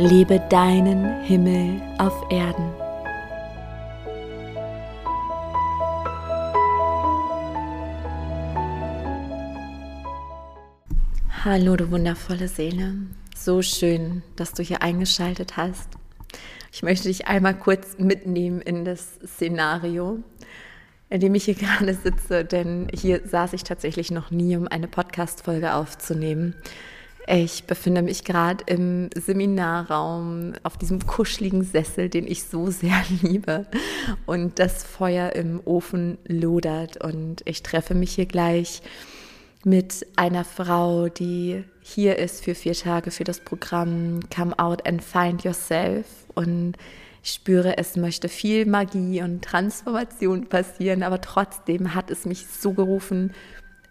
Lebe deinen Himmel auf Erden. Hallo, du wundervolle Seele. So schön, dass du hier eingeschaltet hast. Ich möchte dich einmal kurz mitnehmen in das Szenario, in dem ich hier gerade sitze, denn hier saß ich tatsächlich noch nie, um eine Podcast-Folge aufzunehmen. Ich befinde mich gerade im Seminarraum auf diesem kuscheligen Sessel, den ich so sehr liebe. Und das Feuer im Ofen lodert. Und ich treffe mich hier gleich mit einer Frau, die hier ist für vier Tage für das Programm Come Out and Find Yourself. Und ich spüre, es möchte viel Magie und Transformation passieren, aber trotzdem hat es mich so gerufen,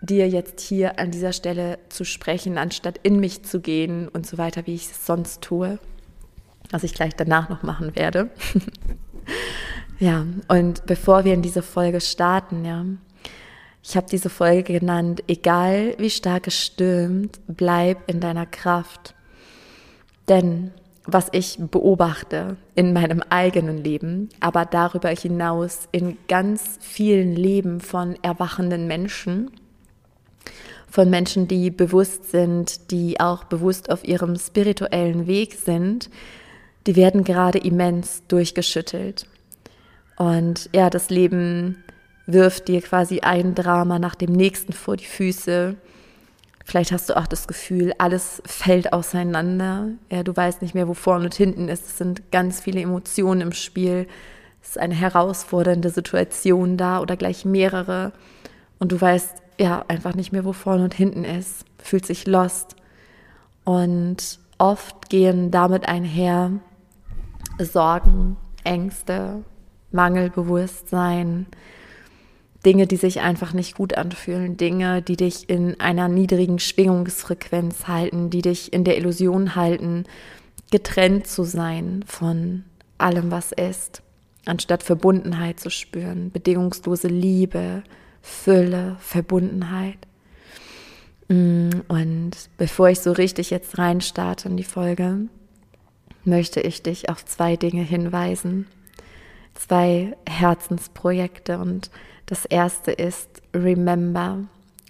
dir jetzt hier an dieser Stelle zu sprechen, anstatt in mich zu gehen und so weiter, wie ich es sonst tue, was ich gleich danach noch machen werde. ja, und bevor wir in diese Folge starten, ja, ich habe diese Folge genannt, egal wie stark es stürmt, bleib in deiner Kraft. Denn was ich beobachte in meinem eigenen Leben, aber darüber hinaus in ganz vielen Leben von erwachenden Menschen, von Menschen, die bewusst sind, die auch bewusst auf ihrem spirituellen Weg sind, die werden gerade immens durchgeschüttelt. Und ja, das Leben wirft dir quasi ein Drama nach dem nächsten vor die Füße. Vielleicht hast du auch das Gefühl, alles fällt auseinander. Ja, du weißt nicht mehr, wo vorne und hinten ist. Es sind ganz viele Emotionen im Spiel. Es ist eine herausfordernde Situation da oder gleich mehrere. Und du weißt ja einfach nicht mehr, wo vorne und hinten ist. Fühlt sich lost. Und oft gehen damit einher Sorgen, Ängste, Mangelbewusstsein, Dinge, die sich einfach nicht gut anfühlen, Dinge, die dich in einer niedrigen Schwingungsfrequenz halten, die dich in der Illusion halten, getrennt zu sein von allem, was ist, anstatt Verbundenheit zu spüren, bedingungslose Liebe, Fülle, Verbundenheit. Mm, und bevor ich so richtig jetzt reinstarte in die Folge, möchte ich dich auf zwei Dinge hinweisen, zwei Herzensprojekte und das erste ist Remember.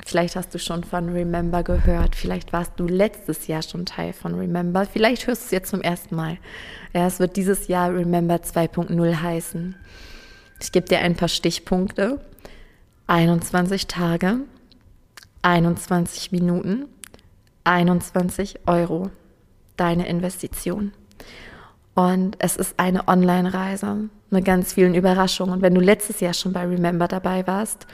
Vielleicht hast du schon von Remember gehört. Vielleicht warst du letztes Jahr schon Teil von Remember. Vielleicht hörst du es jetzt zum ersten Mal. Ja, es wird dieses Jahr Remember 2.0 heißen. Ich gebe dir ein paar Stichpunkte. 21 Tage, 21 Minuten, 21 Euro. Deine Investition. Und es ist eine Online-Reise mit ganz vielen Überraschungen. Und wenn du letztes Jahr schon bei Remember dabei warst,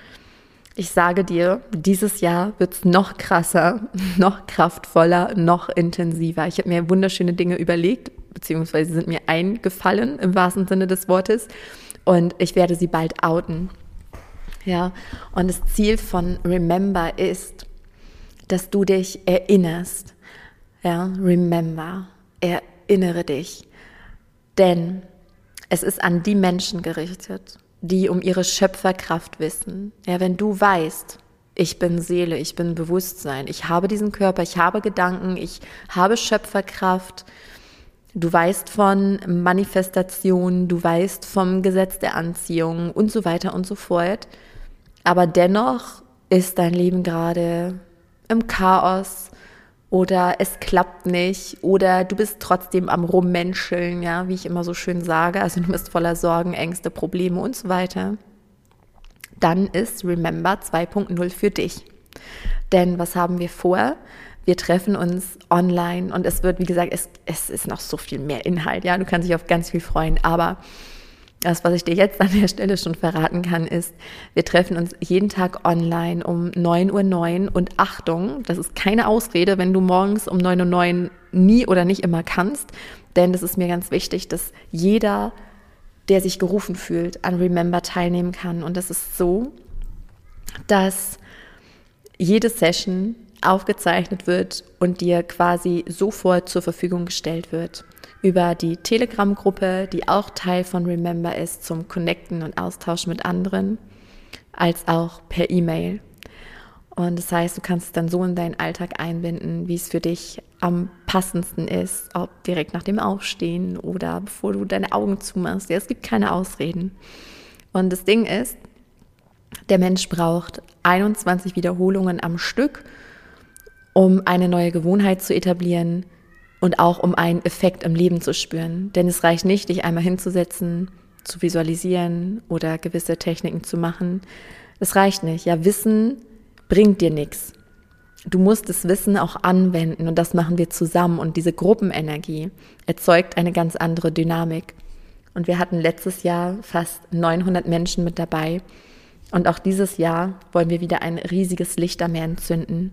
ich sage dir, dieses Jahr wird es noch krasser, noch kraftvoller, noch intensiver. Ich habe mir wunderschöne Dinge überlegt, beziehungsweise sind mir eingefallen im wahrsten Sinne des Wortes. Und ich werde sie bald outen. Ja, und das Ziel von Remember ist, dass du dich erinnerst. Ja, remember. Erinnere dich. Denn es ist an die Menschen gerichtet, die um ihre Schöpferkraft wissen. Ja, wenn du weißt, ich bin Seele, ich bin Bewusstsein, ich habe diesen Körper, ich habe Gedanken, ich habe Schöpferkraft, du weißt von Manifestation, du weißt vom Gesetz der Anziehung und so weiter und so fort. Aber dennoch ist dein Leben gerade im Chaos, oder es klappt nicht oder du bist trotzdem am Rummenscheln, ja, wie ich immer so schön sage, also du bist voller Sorgen, Ängste, Probleme und so weiter, dann ist Remember 2.0 für dich. Denn was haben wir vor? Wir treffen uns online und es wird, wie gesagt, es, es ist noch so viel mehr Inhalt, ja, du kannst dich auf ganz viel freuen, aber das, was ich dir jetzt an der Stelle schon verraten kann, ist, wir treffen uns jeden Tag online um 9.09 Uhr und Achtung, das ist keine Ausrede, wenn du morgens um 9.09 Uhr nie oder nicht immer kannst, Denn es ist mir ganz wichtig, dass jeder, der sich gerufen fühlt, an Remember teilnehmen kann. Und das ist so, dass jede Session aufgezeichnet wird und dir quasi sofort zur Verfügung gestellt wird. Über die Telegram-Gruppe, die auch Teil von Remember ist, zum Connecten und Austausch mit anderen, als auch per E-Mail. Und das heißt, du kannst es dann so in deinen Alltag einbinden, wie es für dich am passendsten ist, ob direkt nach dem Aufstehen oder bevor du deine Augen zumachst. Ja, es gibt keine Ausreden. Und das Ding ist, der Mensch braucht 21 Wiederholungen am Stück, um eine neue Gewohnheit zu etablieren und auch um einen Effekt im Leben zu spüren. Denn es reicht nicht, dich einmal hinzusetzen, zu visualisieren oder gewisse Techniken zu machen. Es reicht nicht. Ja, Wissen bringt dir nichts. Du musst das Wissen auch anwenden und das machen wir zusammen. Und diese Gruppenenergie erzeugt eine ganz andere Dynamik. Und wir hatten letztes Jahr fast 900 Menschen mit dabei. Und auch dieses Jahr wollen wir wieder ein riesiges Lichtermeer entzünden.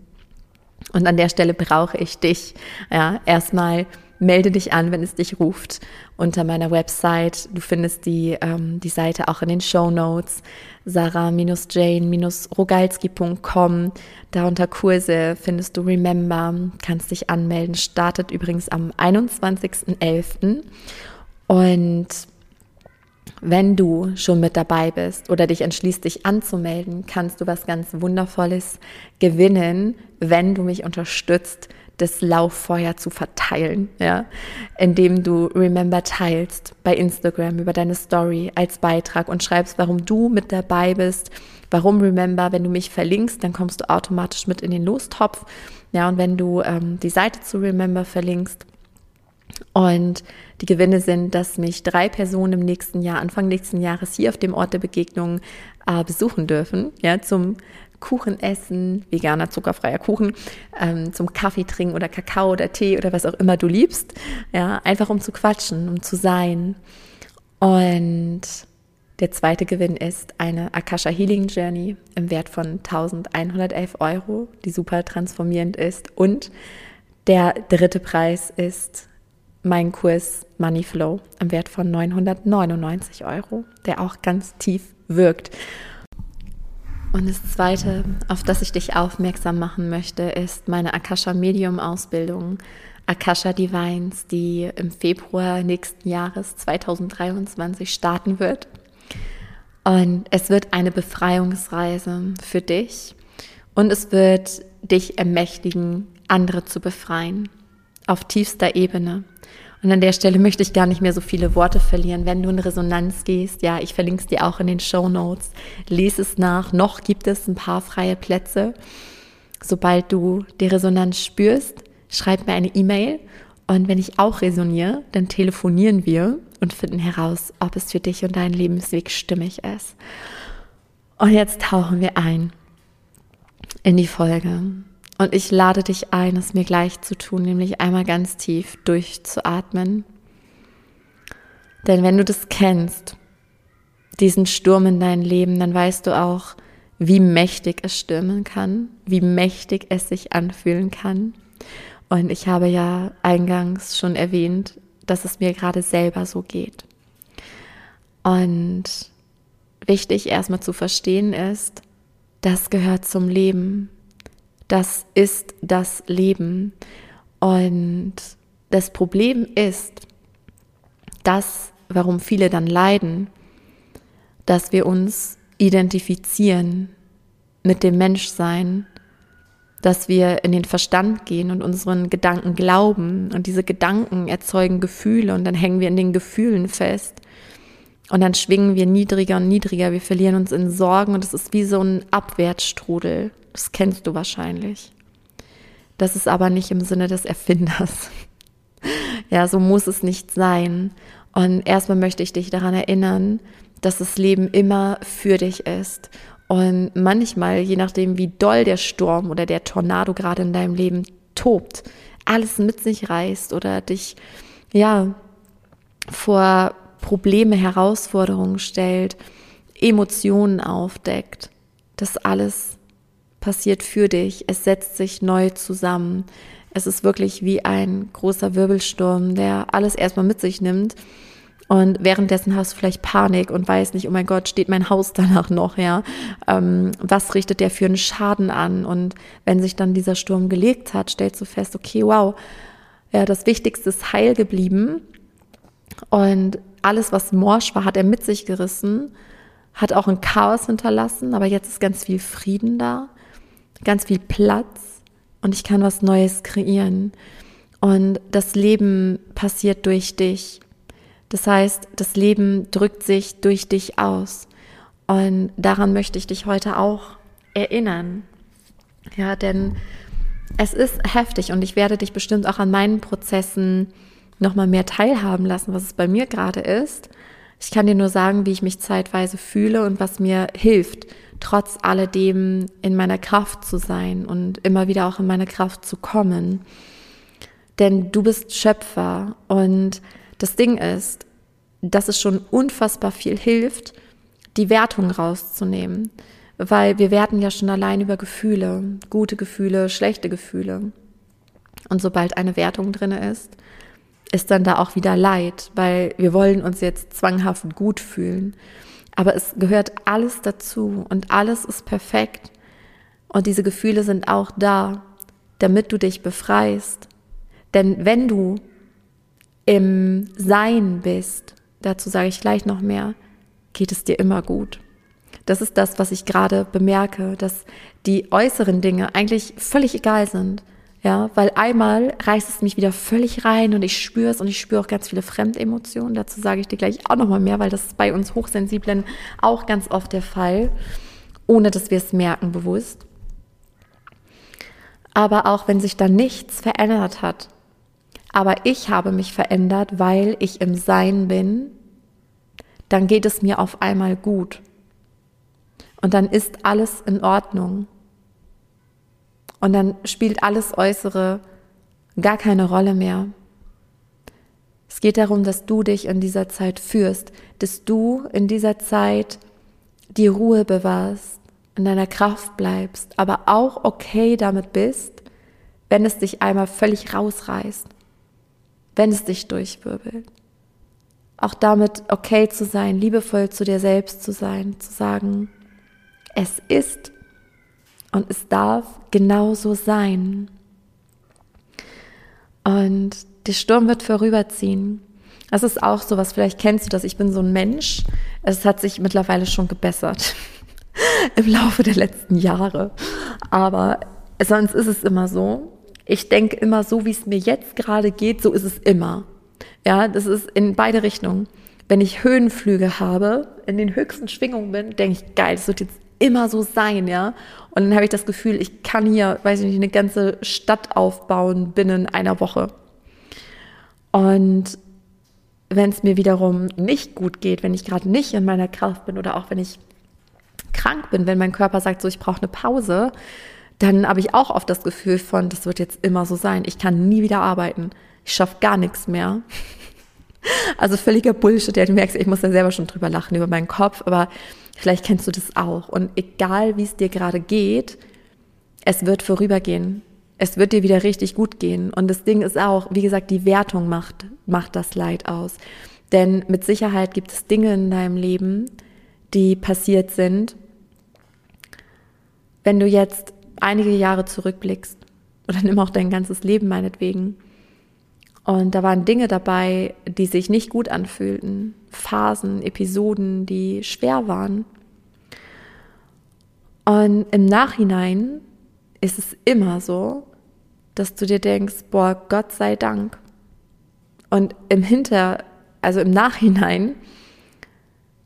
Und an der Stelle brauche ich dich. Ja, erstmal melde dich an, wenn es dich ruft, unter meiner Website. Du findest die, ähm, die Seite auch in den Show Notes. Sarah-Jane-Rogalski.com. Da unter Kurse findest du Remember, kannst dich anmelden. Startet übrigens am 21.11. Und wenn du schon mit dabei bist oder dich entschließt, dich anzumelden, kannst du was ganz Wundervolles gewinnen, wenn du mich unterstützt, das Lauffeuer zu verteilen, ja, indem du Remember teilst bei Instagram über deine Story als Beitrag und schreibst, warum du mit dabei bist, warum Remember, wenn du mich verlinkst, dann kommst du automatisch mit in den Lostopf, ja, und wenn du ähm, die Seite zu Remember verlinkst, und die Gewinne sind, dass mich drei Personen im nächsten Jahr, Anfang nächsten Jahres hier auf dem Ort der Begegnung äh, besuchen dürfen, ja, zum Kuchen essen, veganer, zuckerfreier Kuchen, ähm, zum Kaffee trinken oder Kakao oder Tee oder was auch immer du liebst, ja, einfach um zu quatschen, um zu sein. Und der zweite Gewinn ist eine Akasha Healing Journey im Wert von 1111 Euro, die super transformierend ist. Und der dritte Preis ist mein Kurs Money Flow im Wert von 999 Euro, der auch ganz tief wirkt. Und das Zweite, auf das ich dich aufmerksam machen möchte, ist meine Akasha Medium Ausbildung, Akasha Divines, die im Februar nächsten Jahres 2023 starten wird. Und es wird eine Befreiungsreise für dich und es wird dich ermächtigen, andere zu befreien auf tiefster Ebene. Und an der Stelle möchte ich gar nicht mehr so viele Worte verlieren. Wenn du in Resonanz gehst, ja, ich verlinke es dir auch in den Show Notes. Lese es nach. Noch gibt es ein paar freie Plätze. Sobald du die Resonanz spürst, schreib mir eine E-Mail. Und wenn ich auch resoniere, dann telefonieren wir und finden heraus, ob es für dich und deinen Lebensweg stimmig ist. Und jetzt tauchen wir ein in die Folge. Und ich lade dich ein, es mir gleich zu tun, nämlich einmal ganz tief durchzuatmen. Denn wenn du das kennst, diesen Sturm in dein Leben, dann weißt du auch, wie mächtig es stürmen kann, wie mächtig es sich anfühlen kann. Und ich habe ja eingangs schon erwähnt, dass es mir gerade selber so geht. Und wichtig erstmal zu verstehen ist, das gehört zum Leben das ist das Leben. Und das Problem ist, das, warum viele dann leiden, dass wir uns identifizieren mit dem Menschsein, dass wir in den Verstand gehen und unseren Gedanken glauben und diese Gedanken erzeugen Gefühle und dann hängen wir in den Gefühlen fest und dann schwingen wir niedriger und niedriger, wir verlieren uns in Sorgen und es ist wie so ein Abwärtsstrudel. Das kennst du wahrscheinlich. Das ist aber nicht im Sinne des Erfinders. Ja, so muss es nicht sein. Und erstmal möchte ich dich daran erinnern, dass das Leben immer für dich ist. Und manchmal, je nachdem, wie doll der Sturm oder der Tornado gerade in deinem Leben tobt, alles mit sich reißt oder dich, ja, vor Probleme, Herausforderungen stellt, Emotionen aufdeckt, das alles passiert für dich. Es setzt sich neu zusammen. Es ist wirklich wie ein großer Wirbelsturm, der alles erstmal mit sich nimmt. Und währenddessen hast du vielleicht Panik und weißt nicht, oh mein Gott, steht mein Haus danach noch, ja? Ähm, was richtet der für einen Schaden an? Und wenn sich dann dieser Sturm gelegt hat, stellst du fest, okay, wow, ja, das Wichtigste ist heil geblieben. Und alles, was morsch war, hat er mit sich gerissen, hat auch ein Chaos hinterlassen, aber jetzt ist ganz viel Frieden da, ganz viel Platz und ich kann was Neues kreieren. Und das Leben passiert durch dich. Das heißt, das Leben drückt sich durch dich aus. Und daran möchte ich dich heute auch erinnern. Ja, denn es ist heftig und ich werde dich bestimmt auch an meinen Prozessen nochmal mehr teilhaben lassen, was es bei mir gerade ist. Ich kann dir nur sagen, wie ich mich zeitweise fühle und was mir hilft, trotz alledem in meiner Kraft zu sein und immer wieder auch in meine Kraft zu kommen. Denn du bist Schöpfer und das Ding ist, dass es schon unfassbar viel hilft, die Wertung rauszunehmen weil wir werten ja schon allein über Gefühle, gute Gefühle, schlechte Gefühle. Und sobald eine Wertung drin ist, ist dann da auch wieder Leid, weil wir wollen uns jetzt zwanghaft gut fühlen. Aber es gehört alles dazu und alles ist perfekt. Und diese Gefühle sind auch da, damit du dich befreist. Denn wenn du im Sein bist, dazu sage ich gleich noch mehr, geht es dir immer gut. Das ist das, was ich gerade bemerke, dass die äußeren Dinge eigentlich völlig egal sind. Ja, weil einmal reißt es mich wieder völlig rein und ich spüre es und ich spüre auch ganz viele Fremdemotionen. Dazu sage ich dir gleich auch nochmal mehr, weil das ist bei uns Hochsensiblen auch ganz oft der Fall, ohne dass wir es merken bewusst. Aber auch wenn sich da nichts verändert hat, aber ich habe mich verändert, weil ich im Sein bin, dann geht es mir auf einmal gut. Und dann ist alles in Ordnung. Und dann spielt alles Äußere gar keine Rolle mehr. Es geht darum, dass du dich in dieser Zeit führst, dass du in dieser Zeit die Ruhe bewahrst, in deiner Kraft bleibst, aber auch okay damit bist, wenn es dich einmal völlig rausreißt, wenn es dich durchwirbelt. Auch damit okay zu sein, liebevoll zu dir selbst zu sein, zu sagen, es ist und es darf genauso sein. Und der Sturm wird vorüberziehen. Das ist auch so was, vielleicht kennst du das, ich bin so ein Mensch. Es hat sich mittlerweile schon gebessert im Laufe der letzten Jahre. Aber sonst ist es immer so. Ich denke immer so, wie es mir jetzt gerade geht, so ist es immer. Ja, das ist in beide Richtungen. Wenn ich Höhenflüge habe, in den höchsten Schwingungen bin, denke ich, geil, das wird jetzt immer so sein, ja. Und dann habe ich das Gefühl, ich kann hier, weiß ich nicht, eine ganze Stadt aufbauen binnen einer Woche. Und wenn es mir wiederum nicht gut geht, wenn ich gerade nicht in meiner Kraft bin oder auch wenn ich krank bin, wenn mein Körper sagt, so ich brauche eine Pause, dann habe ich auch oft das Gefühl von, das wird jetzt immer so sein. Ich kann nie wieder arbeiten. Ich schaffe gar nichts mehr. Also völliger Bullshit. Ja, du merkst, ich muss da selber schon drüber lachen über meinen Kopf, aber Vielleicht kennst du das auch. Und egal, wie es dir gerade geht, es wird vorübergehen. Es wird dir wieder richtig gut gehen. Und das Ding ist auch, wie gesagt, die Wertung macht, macht das Leid aus. Denn mit Sicherheit gibt es Dinge in deinem Leben, die passiert sind. Wenn du jetzt einige Jahre zurückblickst, oder nimm auch dein ganzes Leben meinetwegen, und da waren Dinge dabei, die sich nicht gut anfühlten, Phasen, Episoden, die schwer waren. Und im Nachhinein ist es immer so, dass du dir denkst, boah, Gott sei Dank. Und im Hinter, also im Nachhinein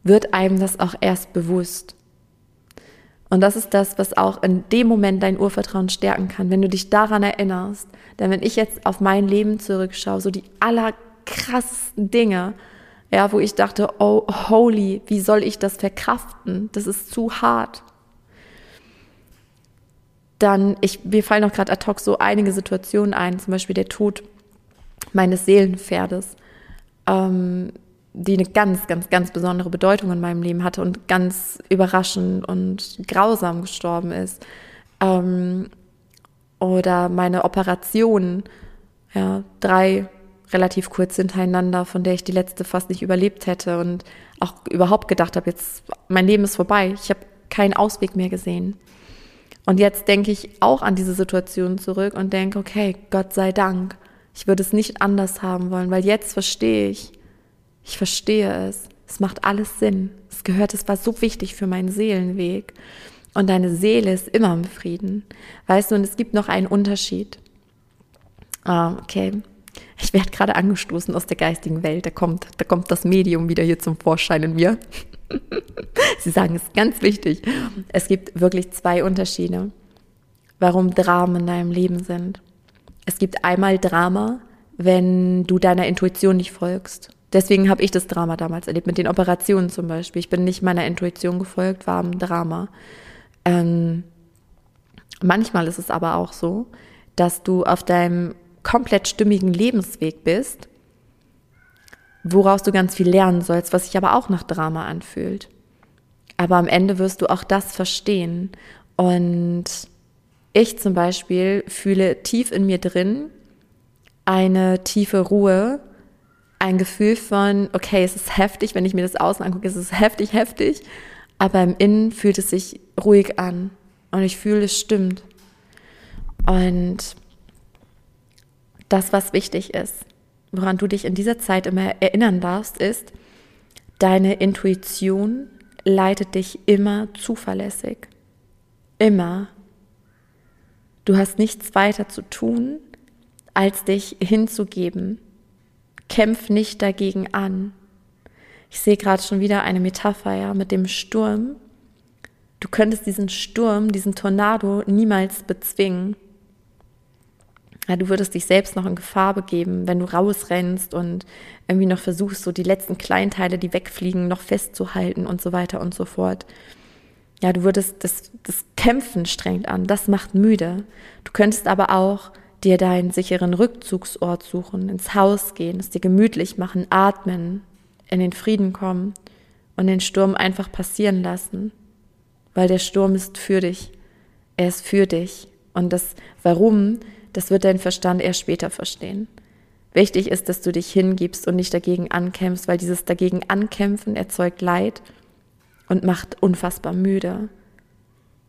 wird einem das auch erst bewusst. Und das ist das, was auch in dem Moment dein Urvertrauen stärken kann, wenn du dich daran erinnerst. Denn wenn ich jetzt auf mein Leben zurückschaue, so die allerkrassesten Dinge, ja, wo ich dachte, oh, holy, wie soll ich das verkraften? Das ist zu hart. Dann, ich, mir fallen auch gerade ad hoc so einige Situationen ein, zum Beispiel der Tod meines Seelenpferdes. Ähm, die eine ganz, ganz, ganz besondere Bedeutung in meinem Leben hatte und ganz überraschend und grausam gestorben ist. Ähm, oder meine Operation, ja, drei relativ kurz hintereinander, von der ich die letzte fast nicht überlebt hätte und auch überhaupt gedacht habe, jetzt mein Leben ist vorbei. Ich habe keinen Ausweg mehr gesehen. Und jetzt denke ich auch an diese Situation zurück und denke, okay, Gott sei Dank. Ich würde es nicht anders haben wollen, weil jetzt verstehe ich. Ich verstehe es. Es macht alles Sinn. Es gehört, es war so wichtig für meinen Seelenweg. Und deine Seele ist immer im Frieden. Weißt du, und es gibt noch einen Unterschied. Ah, okay. Ich werde gerade angestoßen aus der geistigen Welt. Da kommt, da kommt das Medium wieder hier zum Vorschein in mir. Sie sagen, es ist ganz wichtig. Es gibt wirklich zwei Unterschiede, warum Dramen in deinem Leben sind. Es gibt einmal Drama, wenn du deiner Intuition nicht folgst. Deswegen habe ich das Drama damals erlebt, mit den Operationen zum Beispiel. Ich bin nicht meiner Intuition gefolgt, war ein Drama. Ähm, manchmal ist es aber auch so, dass du auf deinem komplett stimmigen Lebensweg bist, woraus du ganz viel lernen sollst, was sich aber auch nach Drama anfühlt. Aber am Ende wirst du auch das verstehen. Und ich zum Beispiel fühle tief in mir drin eine tiefe Ruhe, ein Gefühl von, okay, es ist heftig, wenn ich mir das außen angucke, es ist heftig, heftig, aber im Innen fühlt es sich ruhig an und ich fühle, es stimmt. Und das, was wichtig ist, woran du dich in dieser Zeit immer erinnern darfst, ist, deine Intuition leitet dich immer zuverlässig. Immer. Du hast nichts weiter zu tun, als dich hinzugeben. Kämpf nicht dagegen an. Ich sehe gerade schon wieder eine Metapher ja, mit dem Sturm. Du könntest diesen Sturm, diesen Tornado niemals bezwingen. Ja, du würdest dich selbst noch in Gefahr begeben, wenn du rausrennst und irgendwie noch versuchst, so die letzten Kleinteile, die wegfliegen, noch festzuhalten und so weiter und so fort. Ja, du würdest das, das Kämpfen strengt an, das macht müde. Du könntest aber auch dir deinen sicheren Rückzugsort suchen, ins Haus gehen, es dir gemütlich machen, atmen, in den Frieden kommen und den Sturm einfach passieren lassen, weil der Sturm ist für dich. Er ist für dich. Und das Warum das wird dein Verstand erst später verstehen. Wichtig ist, dass du dich hingibst und nicht dagegen ankämpfst, weil dieses dagegen ankämpfen erzeugt Leid und macht unfassbar müde.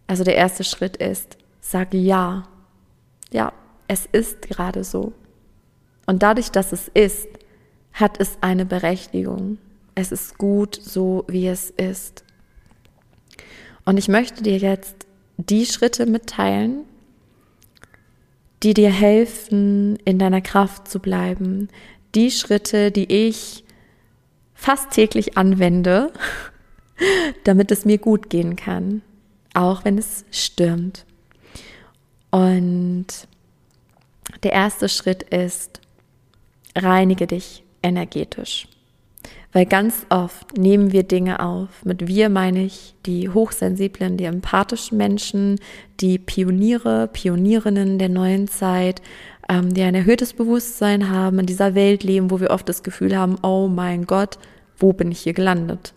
Also der erste Schritt ist, sag ja. Ja, es ist gerade so. Und dadurch, dass es ist, hat es eine Berechtigung. Es ist gut so, wie es ist. Und ich möchte dir jetzt die Schritte mitteilen, die dir helfen, in deiner Kraft zu bleiben. Die Schritte, die ich fast täglich anwende, damit es mir gut gehen kann, auch wenn es stürmt. Und der erste Schritt ist, reinige dich energetisch. Weil ganz oft nehmen wir Dinge auf. Mit wir meine ich die hochsensiblen, die empathischen Menschen, die Pioniere, Pionierinnen der neuen Zeit, ähm, die ein erhöhtes Bewusstsein haben, in dieser Welt leben, wo wir oft das Gefühl haben, oh mein Gott, wo bin ich hier gelandet?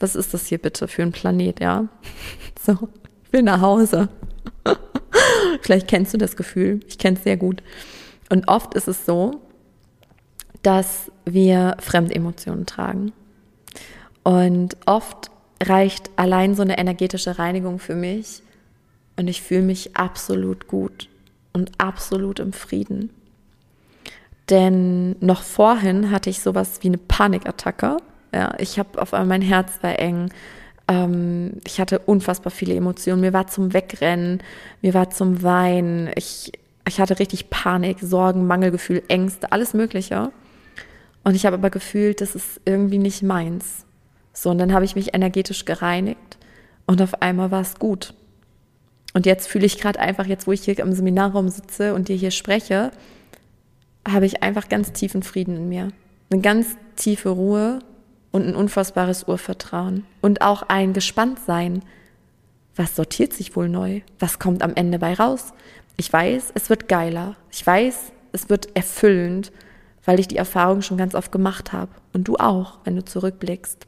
Was ist das hier bitte für ein Planet, ja? So, ich will nach Hause. Vielleicht kennst du das Gefühl. Ich kenne es sehr gut. Und oft ist es so, dass wir Fremdemotionen tragen. Und oft reicht allein so eine energetische Reinigung für mich und ich fühle mich absolut gut und absolut im Frieden. Denn noch vorhin hatte ich sowas wie eine Panikattacke. Ja, ich habe auf einmal mein Herz war eng. Ähm, ich hatte unfassbar viele Emotionen. Mir war zum Wegrennen, mir war zum Weinen. Ich, ich hatte richtig Panik, Sorgen, Mangelgefühl, Ängste, alles Mögliche. Und ich habe aber gefühlt, das ist irgendwie nicht meins. So, und dann habe ich mich energetisch gereinigt und auf einmal war es gut. Und jetzt fühle ich gerade einfach, jetzt wo ich hier im Seminarraum sitze und dir hier spreche, habe ich einfach ganz tiefen Frieden in mir. Eine ganz tiefe Ruhe und ein unfassbares Urvertrauen. Und auch ein Gespanntsein. Was sortiert sich wohl neu? Was kommt am Ende bei raus? Ich weiß, es wird geiler. Ich weiß, es wird erfüllend weil ich die Erfahrung schon ganz oft gemacht habe. Und du auch, wenn du zurückblickst.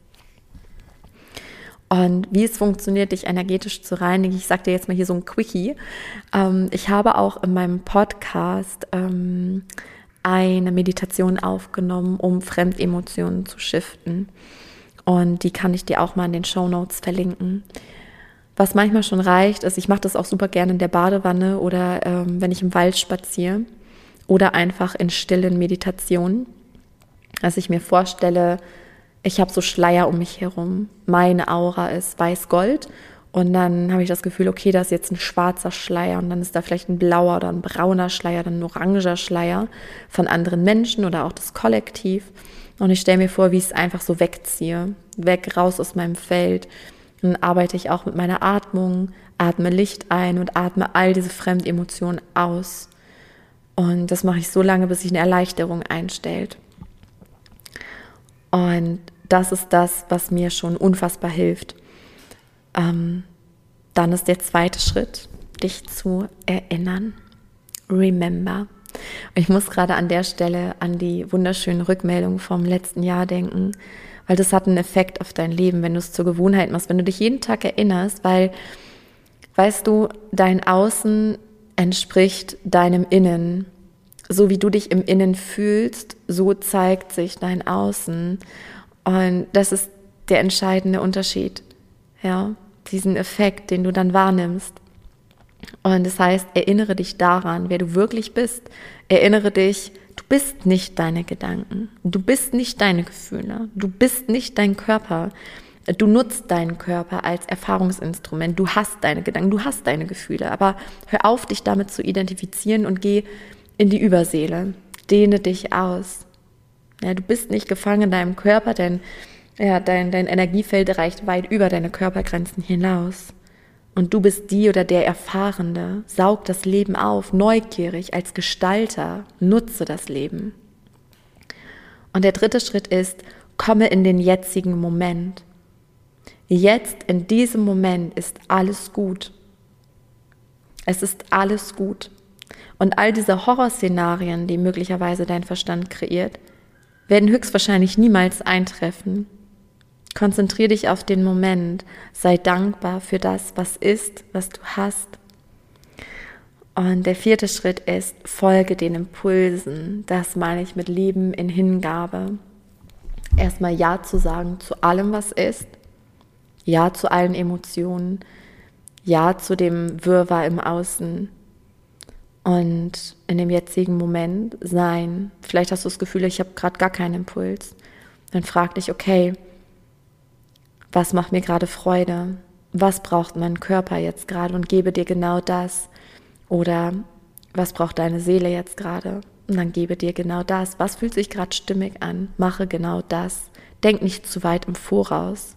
Und wie es funktioniert, dich energetisch zu reinigen, ich sage dir jetzt mal hier so ein Quickie. Ähm, ich habe auch in meinem Podcast ähm, eine Meditation aufgenommen, um Fremdemotionen zu shiften. Und die kann ich dir auch mal in den Show Notes verlinken. Was manchmal schon reicht, ist, ich mache das auch super gerne in der Badewanne oder ähm, wenn ich im Wald spaziere oder einfach in stillen Meditationen, dass ich mir vorstelle, ich habe so Schleier um mich herum. Meine Aura ist weiß-gold. Und dann habe ich das Gefühl, okay, da ist jetzt ein schwarzer Schleier und dann ist da vielleicht ein blauer oder ein brauner Schleier, dann ein oranger Schleier von anderen Menschen oder auch das Kollektiv. Und ich stelle mir vor, wie ich es einfach so wegziehe, weg, raus aus meinem Feld. Dann arbeite ich auch mit meiner Atmung, atme Licht ein und atme all diese Fremdemotionen aus. Und das mache ich so lange, bis sich eine Erleichterung einstellt. Und das ist das, was mir schon unfassbar hilft. Ähm, dann ist der zweite Schritt, dich zu erinnern. Remember. ich muss gerade an der Stelle an die wunderschönen Rückmeldungen vom letzten Jahr denken, weil das hat einen Effekt auf dein Leben, wenn du es zur Gewohnheit machst, wenn du dich jeden Tag erinnerst, weil, weißt du, dein Außen entspricht deinem Innen so wie du dich im Innen fühlst, so zeigt sich dein Außen. Und das ist der entscheidende Unterschied. Ja, diesen Effekt, den du dann wahrnimmst. Und das heißt, erinnere dich daran, wer du wirklich bist. Erinnere dich, du bist nicht deine Gedanken. Du bist nicht deine Gefühle. Du bist nicht dein Körper. Du nutzt deinen Körper als Erfahrungsinstrument. Du hast deine Gedanken, du hast deine Gefühle. Aber hör auf, dich damit zu identifizieren und geh in die Überseele. Dehne dich aus. Ja, du bist nicht gefangen in deinem Körper, denn ja, dein, dein Energiefeld reicht weit über deine Körpergrenzen hinaus. Und du bist die oder der Erfahrende. Saug das Leben auf, neugierig als Gestalter. Nutze das Leben. Und der dritte Schritt ist, komme in den jetzigen Moment. Jetzt, in diesem Moment, ist alles gut. Es ist alles gut. Und all diese Horrorszenarien, die möglicherweise dein Verstand kreiert, werden höchstwahrscheinlich niemals eintreffen. Konzentriere dich auf den Moment, sei dankbar für das, was ist, was du hast. Und der vierte Schritt ist, folge den Impulsen. Das meine ich mit Leben in Hingabe. Erstmal Ja zu sagen zu allem, was ist. Ja zu allen Emotionen. Ja zu dem Wirrwarr im Außen und in dem jetzigen Moment sein. Vielleicht hast du das Gefühl, ich habe gerade gar keinen Impuls. Dann frag dich, okay, was macht mir gerade Freude? Was braucht mein Körper jetzt gerade? Und gebe dir genau das. Oder was braucht deine Seele jetzt gerade? Und dann gebe dir genau das. Was fühlt sich gerade stimmig an? Mache genau das. Denk nicht zu weit im Voraus.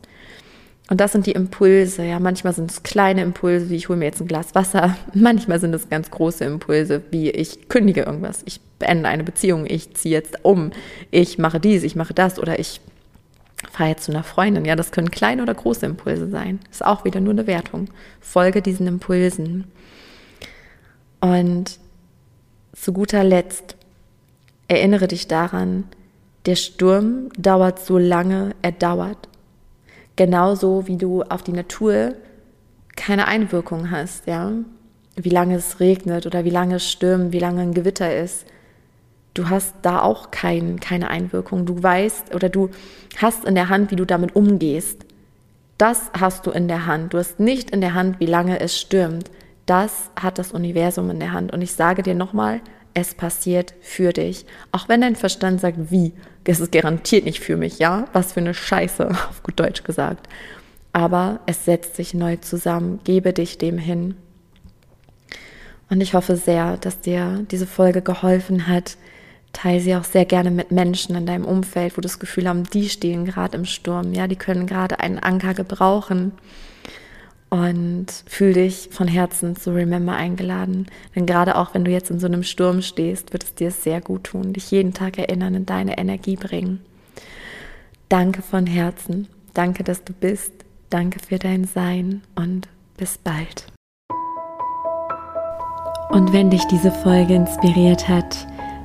Und das sind die Impulse. Ja, manchmal sind es kleine Impulse, wie ich hole mir jetzt ein Glas Wasser. Manchmal sind es ganz große Impulse, wie ich kündige irgendwas, ich beende eine Beziehung, ich ziehe jetzt um, ich mache dies, ich mache das oder ich fahre jetzt zu einer Freundin. Ja, das können kleine oder große Impulse sein. Ist auch wieder nur eine Wertung. Folge diesen Impulsen. Und zu guter Letzt erinnere dich daran, der Sturm dauert so lange er dauert. Genauso wie du auf die Natur keine Einwirkung hast, ja. Wie lange es regnet oder wie lange es stürmt, wie lange ein Gewitter ist. Du hast da auch kein, keine Einwirkung. Du weißt oder du hast in der Hand, wie du damit umgehst. Das hast du in der Hand. Du hast nicht in der Hand, wie lange es stürmt. Das hat das Universum in der Hand. Und ich sage dir nochmal, es passiert für dich. Auch wenn dein Verstand sagt, wie, es ist garantiert nicht für mich, ja? Was für eine Scheiße, auf gut Deutsch gesagt. Aber es setzt sich neu zusammen. Gebe dich dem hin. Und ich hoffe sehr, dass dir diese Folge geholfen hat. Teile sie auch sehr gerne mit Menschen in deinem Umfeld, wo du das Gefühl haben, die stehen gerade im Sturm. Ja, die können gerade einen Anker gebrauchen und fühl dich von Herzen zu Remember eingeladen. Denn gerade auch wenn du jetzt in so einem Sturm stehst, wird es dir sehr gut tun, dich jeden Tag erinnern und deine Energie bringen. Danke von Herzen. Danke, dass du bist. Danke für dein Sein und bis bald. Und wenn dich diese Folge inspiriert hat,